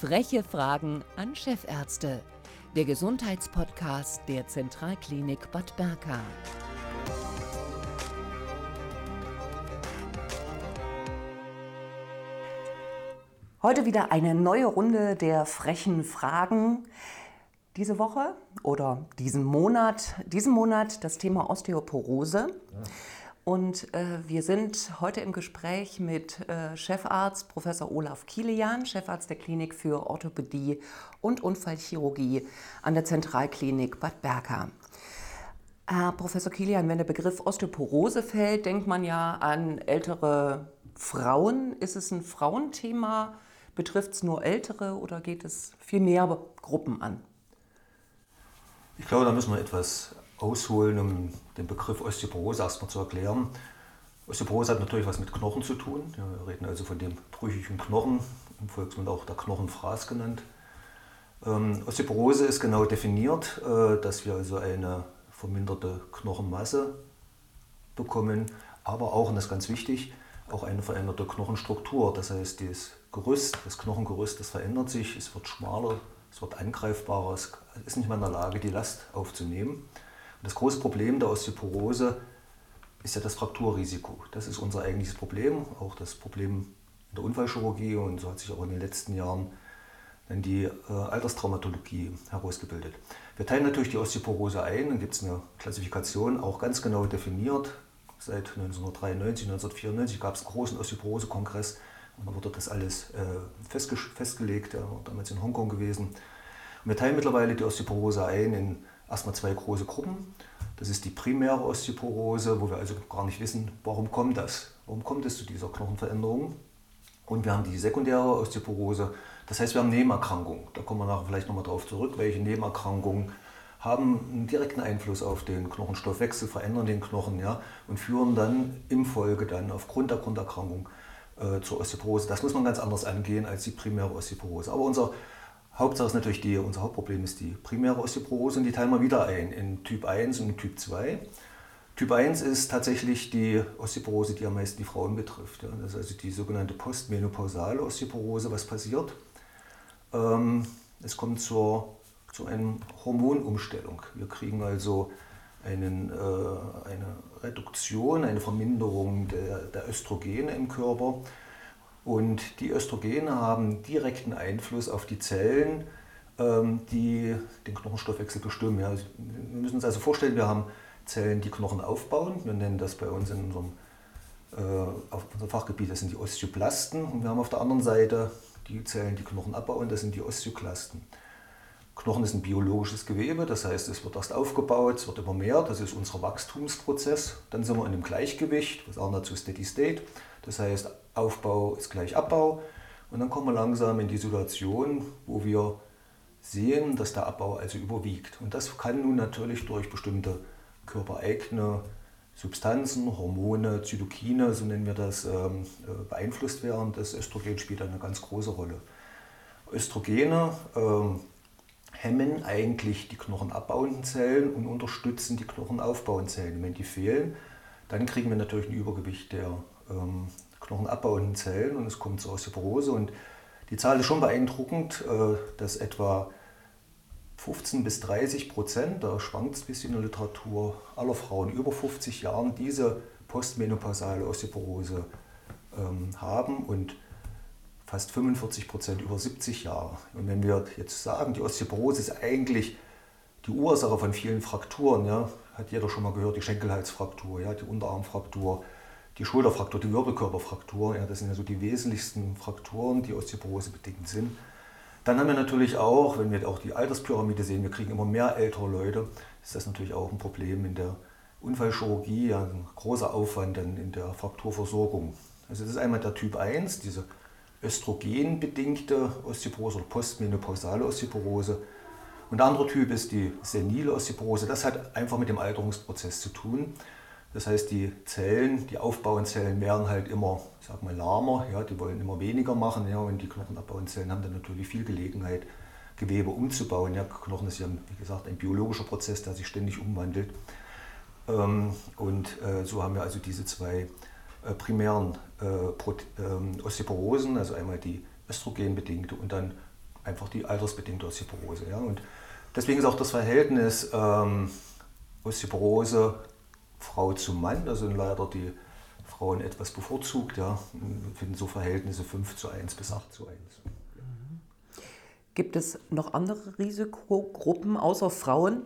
Freche Fragen an Chefärzte. Der Gesundheitspodcast der Zentralklinik Bad Berka. Heute wieder eine neue Runde der frechen Fragen. Diese Woche oder diesen Monat, diesen Monat das Thema Osteoporose. Ja. Und äh, wir sind heute im Gespräch mit äh, Chefarzt Professor Olaf Kilian, Chefarzt der Klinik für Orthopädie und Unfallchirurgie an der Zentralklinik Bad Berka. Herr Professor Kilian, wenn der Begriff Osteoporose fällt, denkt man ja an ältere Frauen. Ist es ein Frauenthema? Betrifft es nur ältere oder geht es viel mehr Gruppen an? Ich glaube, da müssen wir etwas ausholen, um den Begriff Osteoporose erstmal zu erklären. Osteoporose hat natürlich was mit Knochen zu tun. Wir reden also von dem brüchigen Knochen, im Volksmund auch der Knochenfraß genannt. Ähm, Osteoporose ist genau definiert, äh, dass wir also eine verminderte Knochenmasse bekommen, aber auch, und das ist ganz wichtig, auch eine veränderte Knochenstruktur. Das heißt, das Gerüst, das Knochengerüst, das verändert sich, es wird schmaler, es wird angreifbarer, es ist nicht mehr in der Lage, die Last aufzunehmen. Das große Problem der Osteoporose ist ja das Frakturrisiko. Das ist unser eigentliches Problem, auch das Problem in der Unfallchirurgie und so hat sich auch in den letzten Jahren dann die äh, Alterstraumatologie herausgebildet. Wir teilen natürlich die Osteoporose ein, dann gibt es eine Klassifikation, auch ganz genau definiert. Seit 1993, 1994 gab es einen großen Osteoporose-Kongress und da wurde das alles äh, festge festgelegt, ja, damals in Hongkong gewesen. Und wir teilen mittlerweile die Osteoporose ein in erstmal zwei große Gruppen. Das ist die primäre Osteoporose, wo wir also gar nicht wissen, warum kommt das? Warum kommt es zu dieser Knochenveränderung? Und wir haben die sekundäre Osteoporose, das heißt, wir haben Nebenerkrankungen. Da kommen wir nachher vielleicht nochmal drauf zurück, welche Nebenerkrankungen haben einen direkten Einfluss auf den Knochenstoffwechsel, verändern den Knochen ja, und führen dann im Folge dann aufgrund der Grunderkrankung äh, zur Osteoporose. Das muss man ganz anders angehen als die primäre Osteoporose. Aber unser Hauptsache ist natürlich die, unser Hauptproblem ist die primäre Osteoporose und die teilen wir wieder ein in Typ 1 und Typ 2. Typ 1 ist tatsächlich die Osteoporose, die am meisten die Frauen betrifft. Das ist also die sogenannte postmenopausale Osteoporose. Was passiert? Ähm, es kommt zur, zu einer Hormonumstellung. Wir kriegen also einen, äh, eine Reduktion, eine Verminderung der, der Östrogene im Körper. Und die Östrogene haben direkten Einfluss auf die Zellen, ähm, die den Knochenstoffwechsel bestimmen. wir müssen uns also vorstellen, wir haben Zellen, die Knochen aufbauen. Wir nennen das bei uns in unserem, äh, auf unserem Fachgebiet, das sind die Osteoplasten. Und wir haben auf der anderen Seite die Zellen, die Knochen abbauen, das sind die Osteoklasten. Knochen ist ein biologisches Gewebe, das heißt, es wird erst aufgebaut, es wird immer mehr, das ist unser Wachstumsprozess. Dann sind wir in einem Gleichgewicht, wir sagen dazu Steady State. Das heißt, Aufbau ist gleich Abbau. Und dann kommen wir langsam in die Situation, wo wir sehen, dass der Abbau also überwiegt. Und das kann nun natürlich durch bestimmte körpereigene Substanzen, Hormone, Zytokine, so nennen wir das, ähm, äh, beeinflusst werden. Das Östrogen spielt eine ganz große Rolle. Östrogene ähm, hemmen eigentlich die knochenabbauenden Zellen und unterstützen die knochenaufbauenden Zellen. Wenn die fehlen, dann kriegen wir natürlich ein Übergewicht der ähm, knochenabbauenden Zellen und es kommt zur Osteoporose. Und die Zahl ist schon beeindruckend, äh, dass etwa 15 bis 30 Prozent, da schwankt es ein bisschen in der Literatur, aller Frauen über 50 Jahren diese postmenopausale Osteoporose ähm, haben und fast 45 Prozent über 70 Jahre. Und wenn wir jetzt sagen, die Osteoporose ist eigentlich die Ursache von vielen Frakturen, ja, hat jeder schon mal gehört, die Schenkelhalsfraktur, ja, die Unterarmfraktur, die Schulterfraktur, die Wirbelkörperfraktur, ja, das sind ja so die wesentlichsten Frakturen, die Osteoporose bedingt sind. Dann haben wir natürlich auch, wenn wir auch die Alterspyramide sehen, wir kriegen immer mehr ältere Leute, ist das natürlich auch ein Problem in der Unfallchirurgie, ja, ein großer Aufwand dann in der Frakturversorgung. Also das ist einmal der Typ 1, diese östrogenbedingte Osteoporose oder postmenopausale Osteoporose. Und der andere Typ ist die senile Osteoporose. Das hat einfach mit dem Alterungsprozess zu tun. Das heißt, die Zellen, die aufbauenden Zellen werden halt immer, ich sag mal, lahmer, ja, die wollen immer weniger machen. Ja, und die knochenabbauenden Zellen haben dann natürlich viel Gelegenheit, Gewebe umzubauen. Ja, Knochen ist ja, wie gesagt, ein biologischer Prozess, der sich ständig umwandelt. Ähm, und äh, so haben wir also diese zwei äh, primären äh, ähm, Osteoporosen, also einmal die östrogenbedingte und dann einfach die altersbedingte Osteoporose. Ja. Und deswegen ist auch das Verhältnis ähm, Osteoporose Frau zu Mann, da sind leider die Frauen etwas bevorzugt. Ja. Wir finden so Verhältnisse 5 zu 1 bis 8 zu 1. Gibt es noch andere Risikogruppen außer Frauen?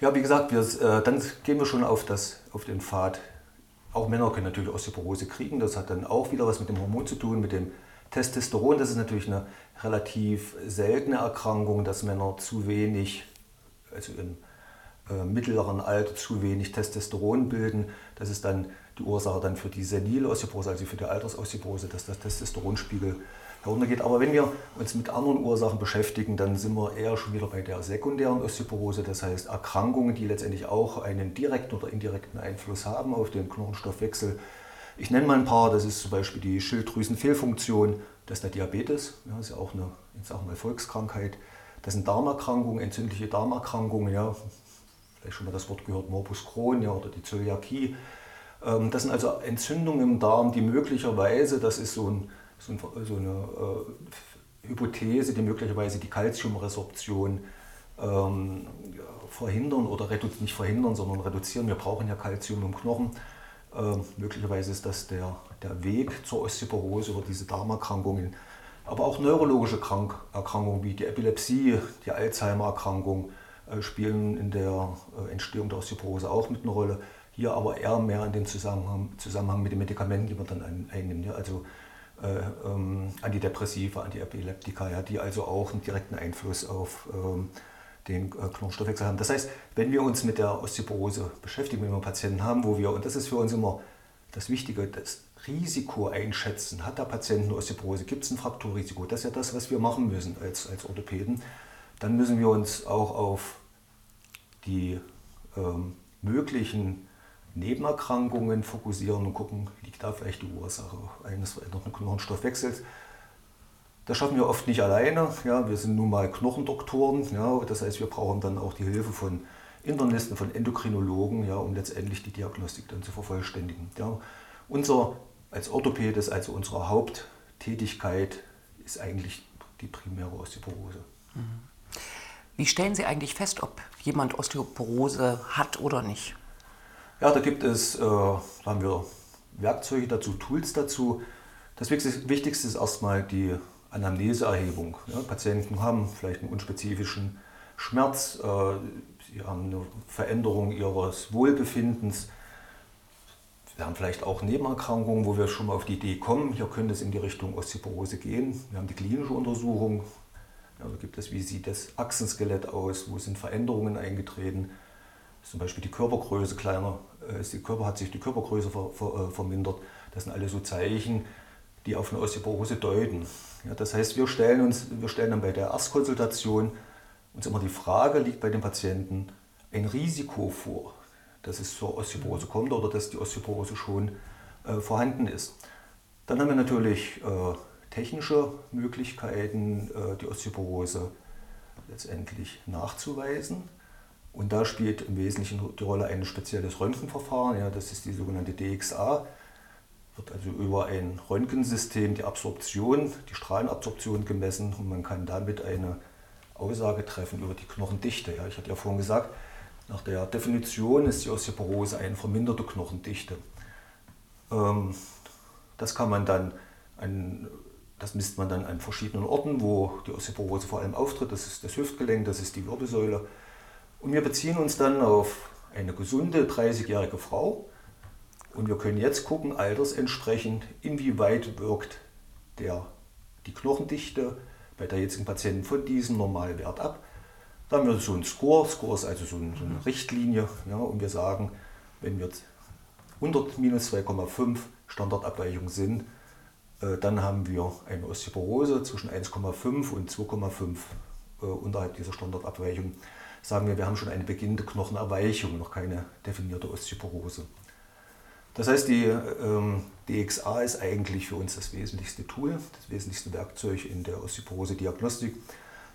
Ja, wie gesagt, wir, äh, dann gehen wir schon auf, das, auf den Pfad. Auch Männer können natürlich Osteoporose kriegen. Das hat dann auch wieder was mit dem Hormon zu tun, mit dem Testosteron. Das ist natürlich eine relativ seltene Erkrankung, dass Männer zu wenig, also im äh, mittleren Alter zu wenig Testosteron bilden. Das ist dann die Ursache dann für die senile Osteoporose, also für die Altersosteoporose, dass das Testosteronspiegel heruntergeht. Aber wenn wir uns mit anderen Ursachen beschäftigen, dann sind wir eher schon wieder bei der sekundären Osteoporose, das heißt Erkrankungen, die letztendlich auch einen direkten oder indirekten Einfluss haben auf den Knochenstoffwechsel. Ich nenne mal ein paar, das ist zum Beispiel die Schilddrüsenfehlfunktion, das ist der Diabetes, ja, das ist ja auch eine ich sag mal, Volkskrankheit. Das sind Darmerkrankungen, entzündliche Darmerkrankungen, ja, vielleicht schon mal das Wort gehört, Morbus Crohn ja, oder die Zöliakie. Ähm, das sind also Entzündungen im Darm, die möglicherweise, das ist so ein so, eine äh, Hypothese, die möglicherweise die Kalziumresorption ähm, verhindern oder nicht verhindern, sondern reduzieren. Wir brauchen ja Kalzium im Knochen. Ähm, möglicherweise ist das der, der Weg zur Osteoporose oder diese Darmerkrankungen. Aber auch neurologische Krank Erkrankungen wie die Epilepsie, die Alzheimer-Erkrankung spielen in der äh, Entstehung der Osteoporose auch mit eine Rolle. Hier aber eher mehr in dem Zusammenhang, Zusammenhang mit den Medikamenten, die man dann ein, einnimmt. Ja. Also äh, ähm, Antidepressiva, Antiepileptika, ja, die also auch einen direkten Einfluss auf ähm, den äh, Knochenstoffwechsel haben. Das heißt, wenn wir uns mit der Osteoporose beschäftigen, wenn wir Patienten haben, wo wir, und das ist für uns immer das Wichtige, das Risiko einschätzen, hat der Patient eine Osteoporose, gibt es ein Frakturrisiko, das ist ja das, was wir machen müssen als, als Orthopäden, dann müssen wir uns auch auf die ähm, möglichen Nebenerkrankungen fokussieren und gucken, liegt da vielleicht die Ursache eines veränderten Knochenstoffwechsels. Das schaffen wir oft nicht alleine. Ja, wir sind nun mal Knochendoktoren. Ja, das heißt, wir brauchen dann auch die Hilfe von Internisten, von Endokrinologen, ja, um letztendlich die Diagnostik dann zu vervollständigen. Ja. Unser als Orthopädes, also unsere Haupttätigkeit ist eigentlich die primäre Osteoporose. Wie stellen Sie eigentlich fest, ob jemand Osteoporose hat oder nicht? Ja, da gibt es, äh, da haben wir Werkzeuge dazu, Tools dazu. Das Wichtigste ist erstmal die Anamneseerhebung. Ja, Patienten haben vielleicht einen unspezifischen Schmerz, äh, sie haben eine Veränderung ihres Wohlbefindens. Wir haben vielleicht auch Nebenerkrankungen, wo wir schon mal auf die Idee kommen, hier könnte es in die Richtung Osteoporose gehen. Wir haben die klinische Untersuchung. Da gibt es, wie sieht das Achsenskelett aus, wo sind Veränderungen eingetreten zum Beispiel die Körpergröße kleiner, äh, die Körper, hat sich die Körpergröße ver, ver, äh, vermindert. Das sind alle so Zeichen, die auf eine Osteoporose deuten. Ja, das heißt, wir stellen, uns, wir stellen dann bei der Erstkonsultation uns immer die Frage, liegt bei dem Patienten ein Risiko vor, dass es zur Osteoporose kommt oder dass die Osteoporose schon äh, vorhanden ist. Dann haben wir natürlich äh, technische Möglichkeiten, äh, die Osteoporose letztendlich nachzuweisen. Und da spielt im Wesentlichen die Rolle ein spezielles Röntgenverfahren, ja, das ist die sogenannte DXA. Wird also über ein Röntgensystem die Absorption, die Strahlenabsorption gemessen und man kann damit eine Aussage treffen über die Knochendichte. Ja, ich hatte ja vorhin gesagt, nach der Definition ist die Osteoporose eine verminderte Knochendichte. Ähm, das kann man dann an, das misst man dann an verschiedenen Orten, wo die Osteoporose vor allem auftritt. Das ist das Hüftgelenk, das ist die Wirbelsäule und wir beziehen uns dann auf eine gesunde 30-jährige Frau. Und wir können jetzt gucken, altersentsprechend, inwieweit wirkt der, die Knochendichte bei der jetzigen Patienten von diesem Normalwert ab. Da haben wir so einen Score. Score ist also so eine, Richtlinie. Ja, und wir sagen, wenn wir 100 minus 2,5 Standardabweichung sind, dann haben wir eine Osteoporose zwischen 1,5 und 2,5 äh, unterhalb dieser Standardabweichung sagen wir, wir haben schon eine beginnende Knochenerweichung, noch keine definierte Osteoporose. Das heißt, die ähm, DXA ist eigentlich für uns das wesentlichste Tool, das wesentlichste Werkzeug in der Osteoporose-Diagnostik.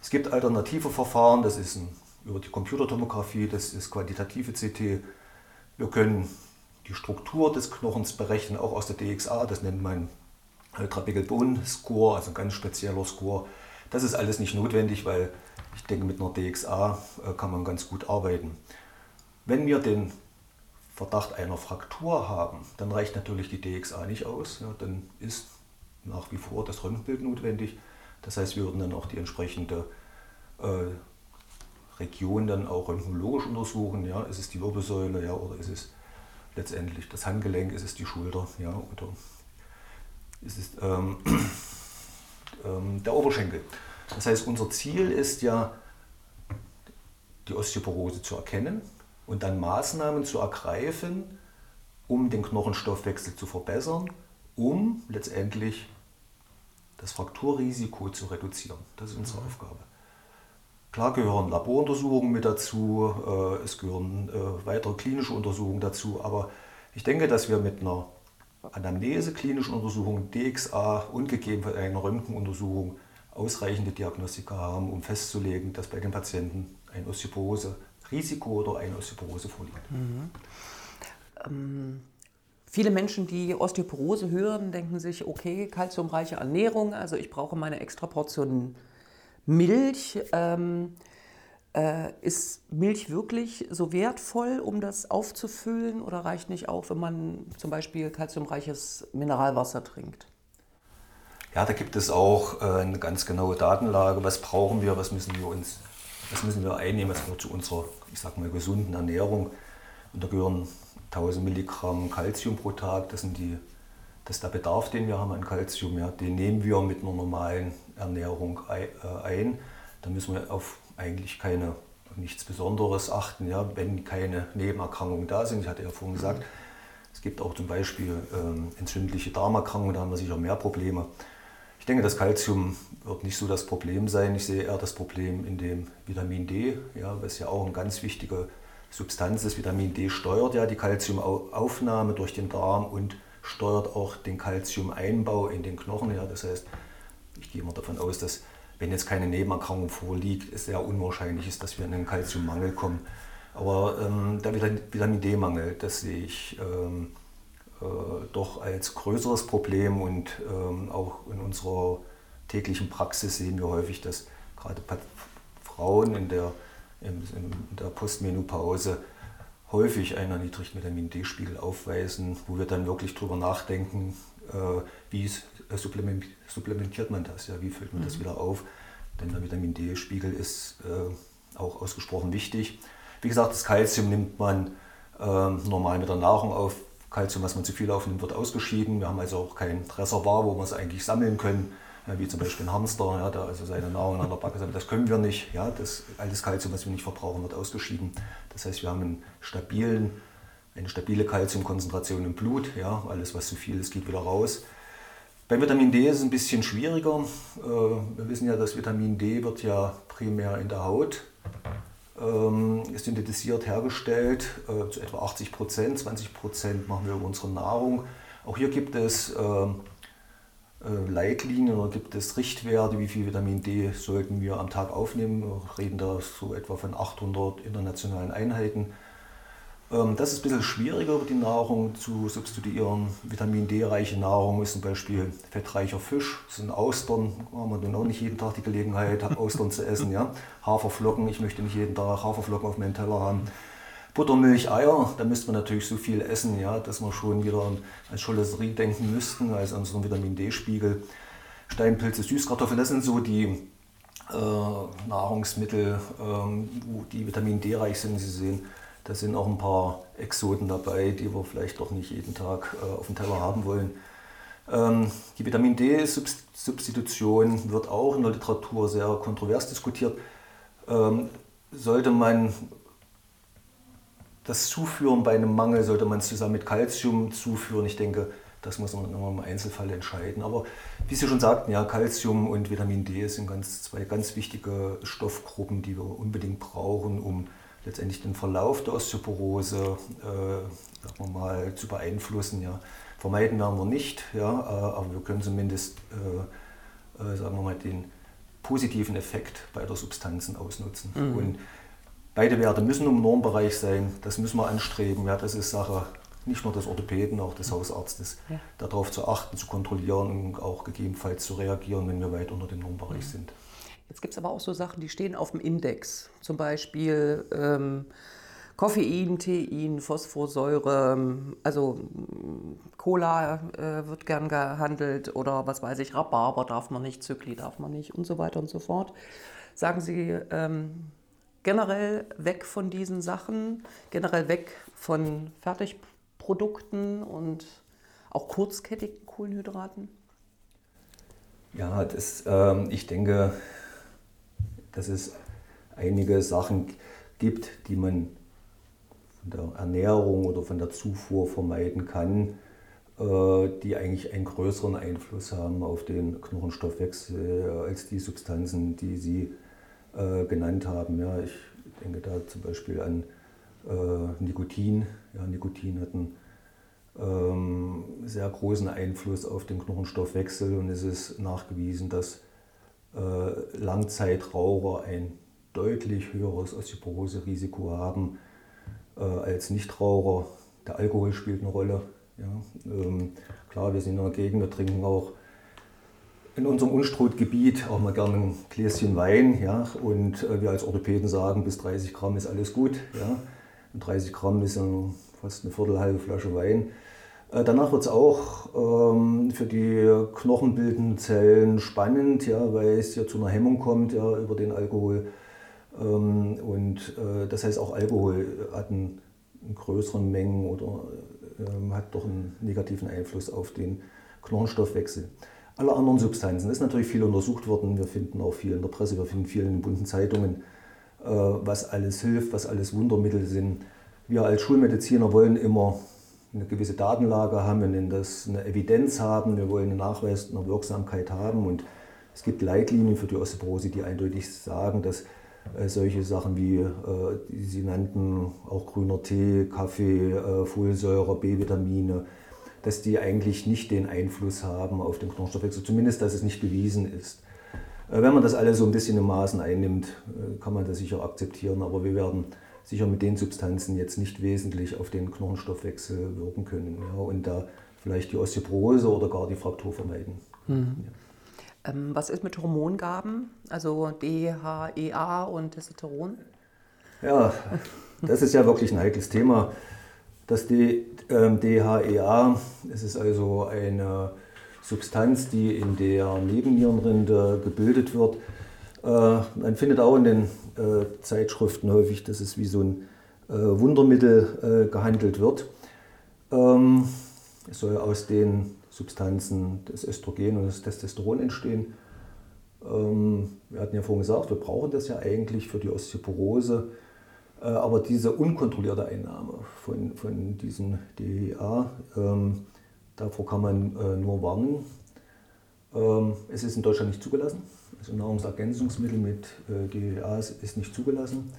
Es gibt alternative Verfahren, das ist ein, über die Computertomographie, das ist quantitative CT. Wir können die Struktur des Knochens berechnen, auch aus der DXA, das nennt man Ultra Bone Score, also ein ganz spezieller Score das ist alles nicht notwendig, weil ich denke, mit einer DXA äh, kann man ganz gut arbeiten. Wenn wir den Verdacht einer Fraktur haben, dann reicht natürlich die DXA nicht aus. Ja, dann ist nach wie vor das Röntgenbild notwendig. Das heißt, wir würden dann auch die entsprechende äh, Region dann auch röntgenologisch untersuchen. Ja, ist es die Wirbelsäule ja, oder ist es letztendlich das Handgelenk, ist es die Schulter ja, oder ist es ähm, ähm, der Oberschenkel. Das heißt, unser Ziel ist ja, die Osteoporose zu erkennen und dann Maßnahmen zu ergreifen, um den Knochenstoffwechsel zu verbessern, um letztendlich das Frakturrisiko zu reduzieren. Das ist unsere mhm. Aufgabe. Klar gehören Laboruntersuchungen mit dazu, äh, es gehören äh, weitere klinische Untersuchungen dazu, aber ich denke, dass wir mit einer Anamnese, klinischen Untersuchung, DXA und gegebenenfalls einer Röntgenuntersuchung ausreichende Diagnostika haben, um festzulegen, dass bei den Patienten ein Osteoporose-Risiko oder eine Osteoporose vorliegt. Mhm. Ähm, viele Menschen, die Osteoporose hören, denken sich, okay, kalziumreiche Ernährung, also ich brauche meine extra Portion Milch. Ähm, äh, ist Milch wirklich so wertvoll, um das aufzufüllen oder reicht nicht auch, wenn man zum Beispiel kalziumreiches Mineralwasser trinkt? Ja, da gibt es auch äh, eine ganz genaue Datenlage. Was brauchen wir, was müssen wir uns, was müssen wir einnehmen, was gehört zu unserer, ich sag mal, gesunden Ernährung. Und da gehören 1000 Milligramm Kalzium pro Tag. Das, sind die, das ist der Bedarf, den wir haben an Kalzium. Ja, den nehmen wir mit einer normalen Ernährung äh, ein. Da müssen wir auf eigentlich keine, nichts Besonderes achten, ja, wenn keine Nebenerkrankungen da sind. Ich hatte ja vorhin gesagt, es gibt auch zum Beispiel ähm, entzündliche Darmerkrankungen, da haben wir sicher mehr Probleme. Ich denke, das Kalzium wird nicht so das Problem sein. Ich sehe eher das Problem in dem Vitamin D, ja, was ja auch eine ganz wichtige Substanz ist. Vitamin D steuert ja die Kalziumaufnahme durch den Darm und steuert auch den Kalziumeinbau in den Knochen. Ja. Das heißt, ich gehe immer davon aus, dass wenn jetzt keine Nebenerkrankung vorliegt, es sehr unwahrscheinlich ist, dass wir in einen Kalziummangel kommen. Aber ähm, der Vitamin D-Mangel, das sehe ich ähm, äh, doch als größeres Problem und ähm, auch in unserer täglichen Praxis sehen wir häufig, dass gerade Frauen in der, in der Postmenopause häufig einen erniedrigten Vitamin D-Spiegel aufweisen, wo wir dann wirklich darüber nachdenken, äh, wie supplementiert man das, ja, wie füllt man mhm. das wieder auf. Denn der Vitamin D-Spiegel ist äh, auch ausgesprochen wichtig. Wie gesagt, das Kalzium nimmt man äh, normal mit der Nahrung auf. Kalzium, was man zu viel aufnimmt, wird ausgeschieden. Wir haben also auch kein Reservoir, wo wir es eigentlich sammeln können, ja, wie zum Beispiel ein Hamster, ja, der also seine Nahrung an der Backe sammelt. Das können wir nicht. Ja, das, alles Kalzium, was wir nicht verbrauchen, wird ausgeschieden. Das heißt, wir haben einen stabilen, eine stabile Kalziumkonzentration im Blut. Ja, alles, was zu viel ist, geht wieder raus. Beim Vitamin D ist es ein bisschen schwieriger. Äh, wir wissen ja, dass Vitamin D wird ja primär in der Haut ähm, synthetisiert, hergestellt, äh, zu etwa 80 Prozent, 20 Prozent machen wir über unsere Nahrung. Auch hier gibt es ähm, äh, Leitlinien oder gibt es Richtwerte, wie viel Vitamin D sollten wir am Tag aufnehmen. Wir reden da so etwa von 800 internationalen Einheiten. Ähm, das ist ein bisschen schwieriger, die Nahrung zu substituieren. Vitamin D-reiche Nahrung ist zum Beispiel fettreicher Fisch, das sind Austern. Haben wir dann auch nicht jeden Tag die Gelegenheit, Austern zu essen. Ja? Haferflocken, ich möchte nicht jeden Tag Haferflocken auf meinem Teller haben. Buttermilch, Eier, da müsste man natürlich so viel essen, ja, dass wir schon wieder an Cholesterie denken müssten, also an unseren Vitamin D-Spiegel. Steinpilze, Süßkartoffeln, das sind so die äh, Nahrungsmittel, ähm, die Vitamin D reich sind. Sie sehen, da sind auch ein paar Exoten dabei, die wir vielleicht doch nicht jeden Tag äh, auf dem Teller haben wollen. Ähm, die Vitamin D-Substitution wird auch in der Literatur sehr kontrovers diskutiert. Ähm, sollte man das zuführen bei einem Mangel, sollte man es zusammen mit Kalzium zuführen? Ich denke, das muss man immer im Einzelfall entscheiden. Aber wie Sie schon sagten, ja, Calcium und Vitamin D sind ganz, zwei ganz wichtige Stoffgruppen, die wir unbedingt brauchen, um letztendlich den Verlauf der Osteoporose äh, sagen wir mal, zu beeinflussen. Ja. Vermeiden werden wir nicht, ja, äh, aber wir können zumindest äh, äh, sagen wir mal, den positiven Effekt beider Substanzen ausnutzen. Mhm. Und beide Werte müssen im Normbereich sein, das müssen wir anstreben. Ja, das ist Sache nicht nur des Orthopäden, auch des Hausarztes, ja. darauf zu achten, zu kontrollieren und auch gegebenenfalls zu reagieren, wenn wir weit unter dem Normbereich mhm. sind. Jetzt gibt es aber auch so Sachen, die stehen auf dem Index. Zum Beispiel ähm, Koffein, Tein, Phosphorsäure, also Cola äh, wird gern gehandelt oder was weiß ich, Rhabarber darf man nicht, Zykli darf man nicht und so weiter und so fort. Sagen Sie ähm, generell weg von diesen Sachen, generell weg von Fertigprodukten und auch kurzkettigen Kohlenhydraten? Ja, das, ähm, ich denke, dass es einige Sachen gibt, die man von der Ernährung oder von der Zufuhr vermeiden kann, äh, die eigentlich einen größeren Einfluss haben auf den Knochenstoffwechsel äh, als die Substanzen, die Sie äh, genannt haben. Ja, ich denke da zum Beispiel an Nikotin. Ja, Nikotin hat einen ähm, sehr großen Einfluss auf den Knochenstoffwechsel und es ist nachgewiesen, dass Langzeitraucher ein deutlich höheres Osteoporose-Risiko haben äh, als Nichtraucher. Der Alkohol spielt eine Rolle. Ja. Ähm, klar, wir sind in einer Gegend, wir trinken auch in unserem Unstrutgebiet auch mal gerne ein Gläschen Wein. Ja. Und äh, wir als Orthopäden sagen, bis 30 Gramm ist alles gut. Ja. Und 30 Gramm ist fast eine Viertelhalbe Flasche Wein. Äh, danach wird es auch ähm, für die knochenbildenden Zellen spannend, ja, weil es ja zu einer Hemmung kommt ja, über den Alkohol. Ähm, und äh, das heißt, auch Alkohol hat einen, in größeren Mengen oder ähm, hat doch einen negativen Einfluss auf den Knochenstoffwechsel. Alle anderen Substanzen ist natürlich viel untersucht worden. Wir finden auch viel in der Presse, wir finden viel in den bunten Zeitungen, äh, was alles hilft, was alles Wundermittel sind. Wir als Schulmediziner wollen immer eine gewisse Datenlage haben, wir nennen das eine Evidenz haben, wir wollen einen Nachweis einer Wirksamkeit haben und es gibt Leitlinien für die Osteoporose, die eindeutig sagen, dass äh, solche Sachen wie, äh, die Sie nannten, auch grüner Tee, Kaffee, äh, Folsäure, B-Vitamine, dass die eigentlich nicht den Einfluss haben auf den Knochenstoffwechsel, zumindest dass es nicht bewiesen ist. Wenn man das alles so ein bisschen in Maßen einnimmt, kann man das sicher akzeptieren, aber wir werden sicher mit den Substanzen jetzt nicht wesentlich auf den Knochenstoffwechsel wirken können ja, und da vielleicht die Osteoporose oder gar die Fraktur vermeiden. Mhm. Ja. Ähm, was ist mit Hormongaben, also DHEA und Testosteron? Ja, das ist ja wirklich ein heikles Thema. Das ähm, DHEA, es ist also eine Substanz, die in der Nebennierenrinde gebildet wird. Äh, man findet auch in den äh, Zeitschriften häufig, dass es wie so ein äh, Wundermittel gehandelt wird. Ähm, es soll aus den Substanzen des Östrogen und des Testosteron entstehen. Ähm, wir hatten ja vorhin gesagt, wir brauchen das ja eigentlich für die Osteoporose. Äh, aber diese unkontrollierte Einnahme von, von diesem DHA, ähm, davor kann man äh, nur warnen. Ähm, es ist in Deutschland nicht zugelassen. Also Nahrungsergänzungsmittel mit äh, DHA ist nicht zugelassen.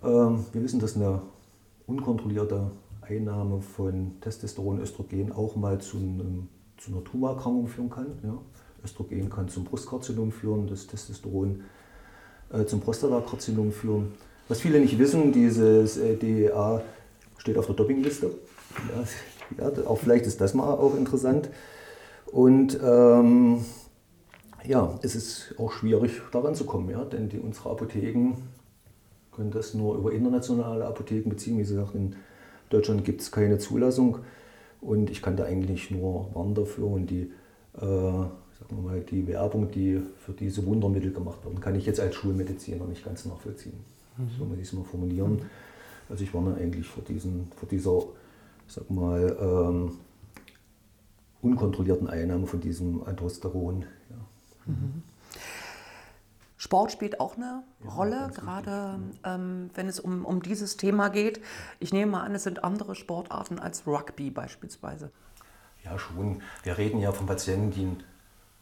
wir wissen, dass eine unkontrollierte Einnahme von Testosteron, Östrogen auch mal zu, einem, zu einer Tumorerkrankung führen kann. Ja. Östrogen kann zum Brustkarzinom führen, das Testosteron äh, zum Prostatakarzinom führen. Was viele nicht wissen, dieses äh, DEA steht auf der Dopingliste. Ja, ja, auch vielleicht ist das mal auch interessant. Und ähm, ja, es ist auch schwierig daran zu kommen, ja, denn die, unsere Apotheken können das nur über internationale Apotheken beziehen, wie gesagt, in Deutschland gibt es keine Zulassung und ich kann da eigentlich nur warnen dafür und die, äh, sagen wir mal, die Werbung, die für diese Wundermittel gemacht wird, kann ich jetzt als Schulmediziner nicht ganz nachvollziehen. Mhm. So muss ich es mal formulieren. Also ich warne eigentlich vor, diesen, vor dieser, sag mal, ähm, unkontrollierten Einnahme von diesem Androsteron. Ja. Mhm. Sport spielt auch eine ja, Rolle, gerade ähm, wenn es um, um dieses Thema geht. Ich nehme mal an, es sind andere Sportarten als Rugby beispielsweise. Ja, schon. Wir reden ja von Patienten, die ein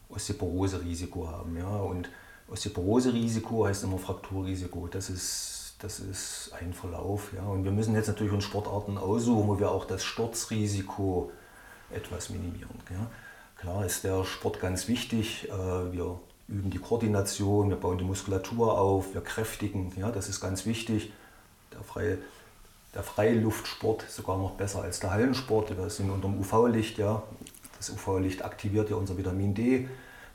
Osteoporose-Risiko haben. Ja? Und Osteoporose-Risiko heißt immer Frakturrisiko. Das ist, das ist ein Verlauf. Ja? Und wir müssen jetzt natürlich uns Sportarten aussuchen, wo wir auch das Sturzrisiko etwas minimieren. Ja? Klar ist der Sport ganz wichtig. Äh, wir üben die Koordination, wir bauen die Muskulatur auf, wir kräftigen, ja, das ist ganz wichtig. Der freie, der Freiluftsport sogar noch besser als der Hallensport. Wir sind unter dem UV-Licht, ja. Das UV-Licht aktiviert ja unser Vitamin D,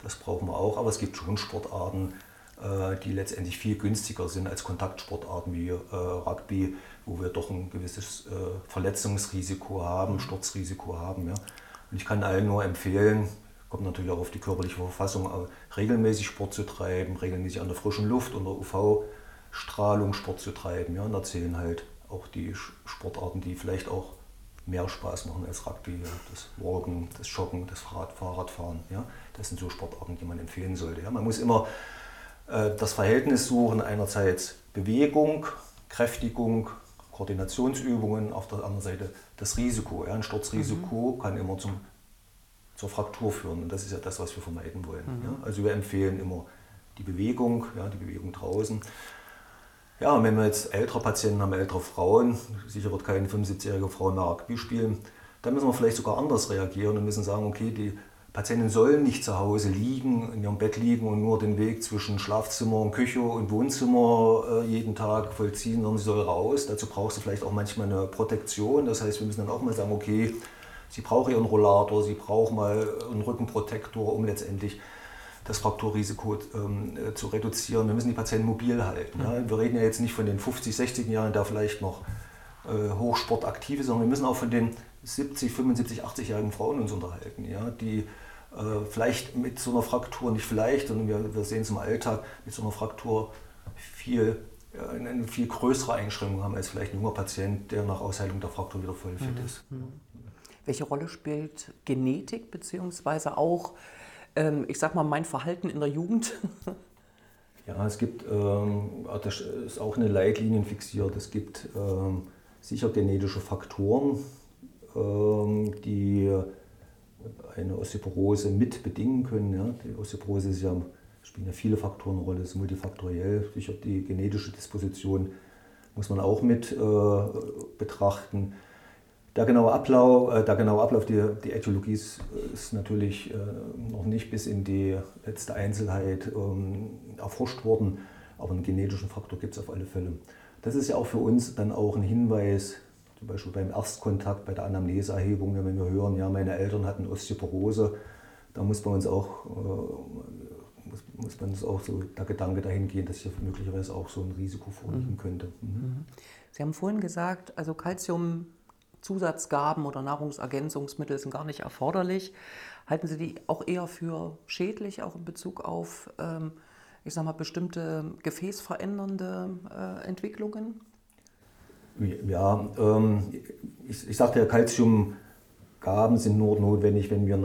das brauchen wir auch. Aber es gibt schon Sportarten, äh, die letztendlich viel günstiger sind als Kontaktsportarten wie äh, Rugby, wo wir doch ein gewisses Verletzungsrisiko haben, Sturzrisiko haben. Ja. Und ich kann allen nur empfehlen, kommt natürlich auch auf die körperliche Verfassung, regelmäßig Sport zu treiben, regelmäßig an der frischen Luft unter UV-Strahlung Sport zu treiben. Ja. Und da zählen halt auch die Sportarten, die vielleicht auch mehr Spaß machen als Rugby. Das Walken, das Joggen, das Fahrrad, Fahrradfahren. Ja. Das sind so Sportarten, die man empfehlen sollte. Ja. Man muss immer äh, das Verhältnis suchen, einerseits Bewegung, Kräftigung, Koordinationsübungen, auf der anderen Seite das Risiko. Ja. Ein Sturzrisiko mhm. kann immer zum, zur Fraktur führen und das ist ja das, was wir vermeiden wollen. Mhm. Ja. Also wir empfehlen immer die Bewegung, ja, die Bewegung draußen. Ja, und wenn wir jetzt ältere Patienten haben, ältere Frauen, sicher wird keine 75-jährige Frau mehr Rugby spielen, dann müssen wir vielleicht sogar anders reagieren und müssen sagen, okay, die Patienten sollen nicht zu Hause liegen, in ihrem Bett liegen und nur den Weg zwischen Schlafzimmer und Küche und Wohnzimmer äh, jeden Tag vollziehen, sondern sie soll raus. Dazu braucht sie vielleicht auch manchmal eine Protektion. Das heißt, wir müssen dann auch mal sagen, okay, sie braucht ihren Rollator, sie braucht mal einen Rückenprotektor, um letztendlich das Frakturrisiko ähm, äh, zu reduzieren. Wir müssen die Patienten mobil halten. Ja. Wir reden ja jetzt nicht von den 50, 60 Jahren, da vielleicht noch äh, hochsportaktive, sondern wir müssen auch von den 70, 75, 80-jährigen Frauen uns unterhalten, ja, die vielleicht mit so einer Fraktur, nicht vielleicht, sondern wir, wir sehen es im Alltag, mit so einer Fraktur viel, äh, eine viel größere Einschränkung haben als vielleicht ein junger Patient, der nach Ausheilung der Fraktur wieder voll fit mhm. ist. Mhm. Welche Rolle spielt Genetik beziehungsweise auch ähm, ich sag mal, mein Verhalten in der Jugend? Ja, es gibt, ähm, das ist auch eine Leitlinie fixiert, es gibt ähm, sicher genetische Faktoren, die eine Osteoporose mit bedingen können. Ja. Die Osteoporose ist ja, spielen ja viele Faktoren eine Rolle, ist multifaktoriell. Sicher die genetische Disposition muss man auch mit äh, betrachten. Der genaue Ablauf, äh, der genaue Ablauf die, die Äthiologie ist, ist natürlich äh, noch nicht bis in die letzte Einzelheit ähm, erforscht worden, aber einen genetischen Faktor gibt es auf alle Fälle. Das ist ja auch für uns dann auch ein Hinweis, zum Beispiel beim Erstkontakt, bei der Anamneseerhebung, wenn wir hören, ja, meine Eltern hatten Osteoporose, da muss man uns auch, äh, muss, muss man uns auch so der Gedanke dahin gehen, dass hier möglicherweise auch so ein Risiko vorliegen mhm. könnte. Mhm. mhm. Sie haben vorhin gesagt, also Calcium Zusatzgaben oder Nahrungsergänzungsmittel sind gar nicht erforderlich. Halten Sie die auch eher für schädlich, auch in Bezug auf, ähm, ich sag mal, bestimmte gefäßverändernde äh, Entwicklungen? Ja, ähm, ich, ich sagte ja, Calciumgaben sind nur notwendig, wenn wir,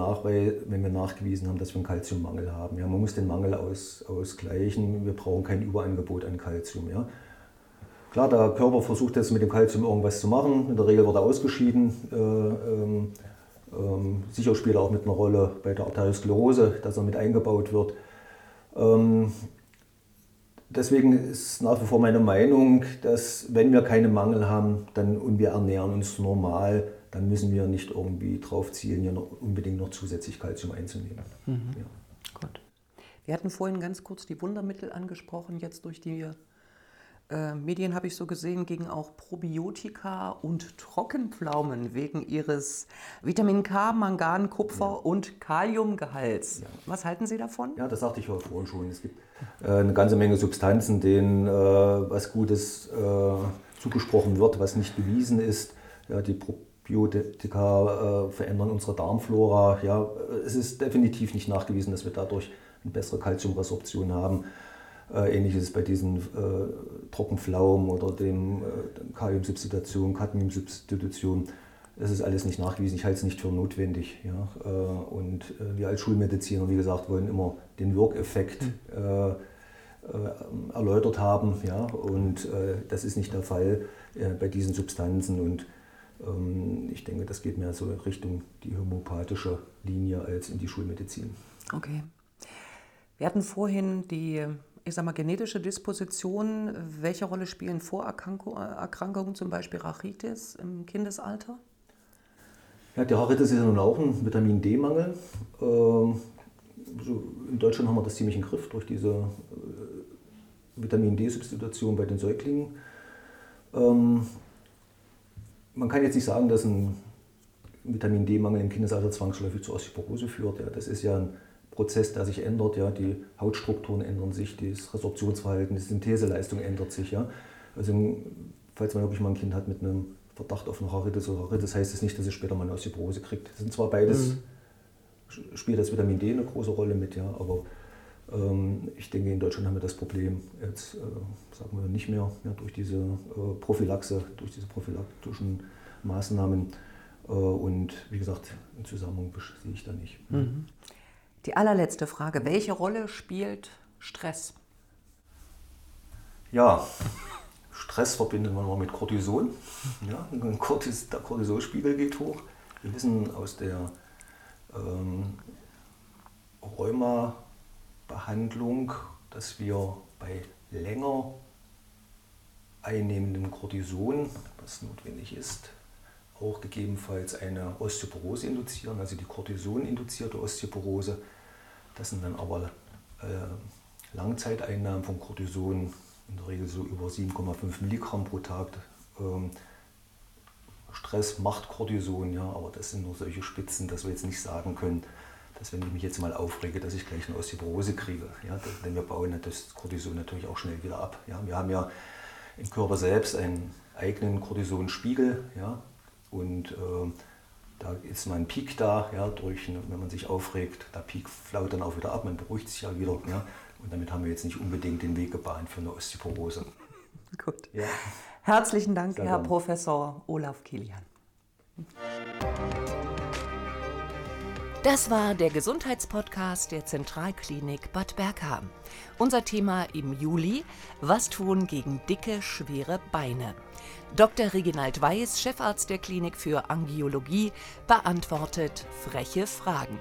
wenn wir nachgewiesen haben, dass wir einen Calciummangel haben. Ja, man muss den Mangel aus, ausgleichen. Wir brauchen kein Überangebot an Calcium. Ja. Klar, der Körper versucht jetzt mit dem Kalzium irgendwas zu machen. In der Regel wird er ausgeschieden. Äh, ähm, ähm, sicher spielt er auch mit einer Rolle bei der Arteriosklerose, dass er mit eingebaut wird. Ähm, deswegen ist nach wie vor meine Meinung, dass wenn wir keinen Mangel haben dann, und wir ernähren uns normal, dann müssen wir nicht irgendwie drauf zielen, hier noch, unbedingt noch zusätzlich Kalzium einzunehmen. Mhm. Ja. Gut. Wir hatten vorhin ganz kurz die Wundermittel angesprochen, jetzt durch die äh, Medien habe ich so gesehen, gegen auch Probiotika und Trockenpflaumen wegen ihres Vitamin K, Mangan, Kupfer ja. und Kaliumgehalts. Ja. Was halten Sie davon? Ja, das sagte ich vorhin schon. Es gibt äh, eine ganze Menge Substanzen, denen äh, was Gutes äh, zugesprochen wird, was nicht bewiesen ist. Ja, die Probiotika äh, verändern unsere Darmflora. Ja, es ist definitiv nicht nachgewiesen, dass wir dadurch eine bessere Kalziumresorption haben. Äh, ähnliches bei diesen äh, Trockenpflaumen oder dem äh, Kaliumsubstitution, Cadmiumsubstitution. Das ist alles nicht nachgewiesen. Ich halte es nicht für notwendig. Ja? Äh, und äh, wir als Schulmediziner, wie gesagt, wollen immer den Wirkeffekt mhm. erläutert haben. Ja? Und das ist nicht der Fall bei diesen Substanzen. Und ähm, ich denke, das geht mehr so Richtung die homöopathische Linie als in die Schulmedizin. Okay. Wir hatten vorhin die ich sag mal, genetische Dispositionen, welche Rolle spielen Vorerkrankungen, zum Beispiel Rachitis im Kindesalter? Ja, die Rachitis ist ja nun auch ein Vitamin D-Mangel. Ähm, in Deutschland haben wir das ziemlich im Griff durch diese äh, Vitamin D-Substitution bei den Säuglingen. Ähm, man kann jetzt nicht sagen, dass ein Vitamin D-Mangel im Kindesalter zwangsläufig zur Osteoporose führt. Das ist ja ein Prozess, der sich ändert. Ja. Die Hautstrukturen ändern sich, das Resorptionsverhalten, die Syntheseleistung ändert sich. Ja. Also falls man wirklich mal ein Kind hat mit einem Verdacht auf eine Haaritis oder Haaritis, heißt es das nicht, dass es später mal eine Osteoporose kriegt. Das sind zwar beides, mhm. spielt das Vitamin D eine große Rolle mit, ja, aber ähm, ich denke, in Deutschland haben wir das Problem jetzt, äh, sagen wir, nicht mehr ja, durch diese äh, Prophylaxe, durch diese prophylaktischen Maßnahmen. Äh, und wie gesagt, einen Zusammenhang sehe ich da nicht. Mhm. Die allerletzte Frage, welche Rolle spielt Stress? Ja, Stress verbindet man mal mit Cortison. Ja, Cortis, der Cortisolspiegel geht hoch. Wir wissen aus der ähm, Rheuma-Behandlung, dass wir bei länger einnehmendem Cortison, was notwendig ist, auch gegebenenfalls eine Osteoporose induzieren, also die Cortison-induzierte Osteoporose. Das sind dann aber äh, Langzeiteinnahmen von Cortison, in der Regel so über 7,5 Milligramm pro Tag. Ähm, Stress macht Cortison, ja, aber das sind nur solche Spitzen, dass wir jetzt nicht sagen können, dass wenn ich mich jetzt mal aufrege, dass ich gleich eine Osteoporose kriege. Ja, denn wir bauen das Cortison natürlich auch schnell wieder ab. Ja. Wir haben ja im Körper selbst einen eigenen Cortisonspiegel. Ja, und äh, da ist mal ein Peak da, ja, durch, wenn man sich aufregt, der Peak flaut dann auch wieder ab, man beruhigt sich ja wieder. Ja, und damit haben wir jetzt nicht unbedingt den Weg gebahnt für eine Osteoporose. Gut. Ja. Herzlichen Dank, Sehr Herr gern. Professor Olaf Kilian. Das war der Gesundheitspodcast der Zentralklinik Bad Bergheim. Unser Thema im Juli: Was tun gegen dicke, schwere Beine? Dr. Reginald Weiß, Chefarzt der Klinik für Angiologie, beantwortet freche Fragen.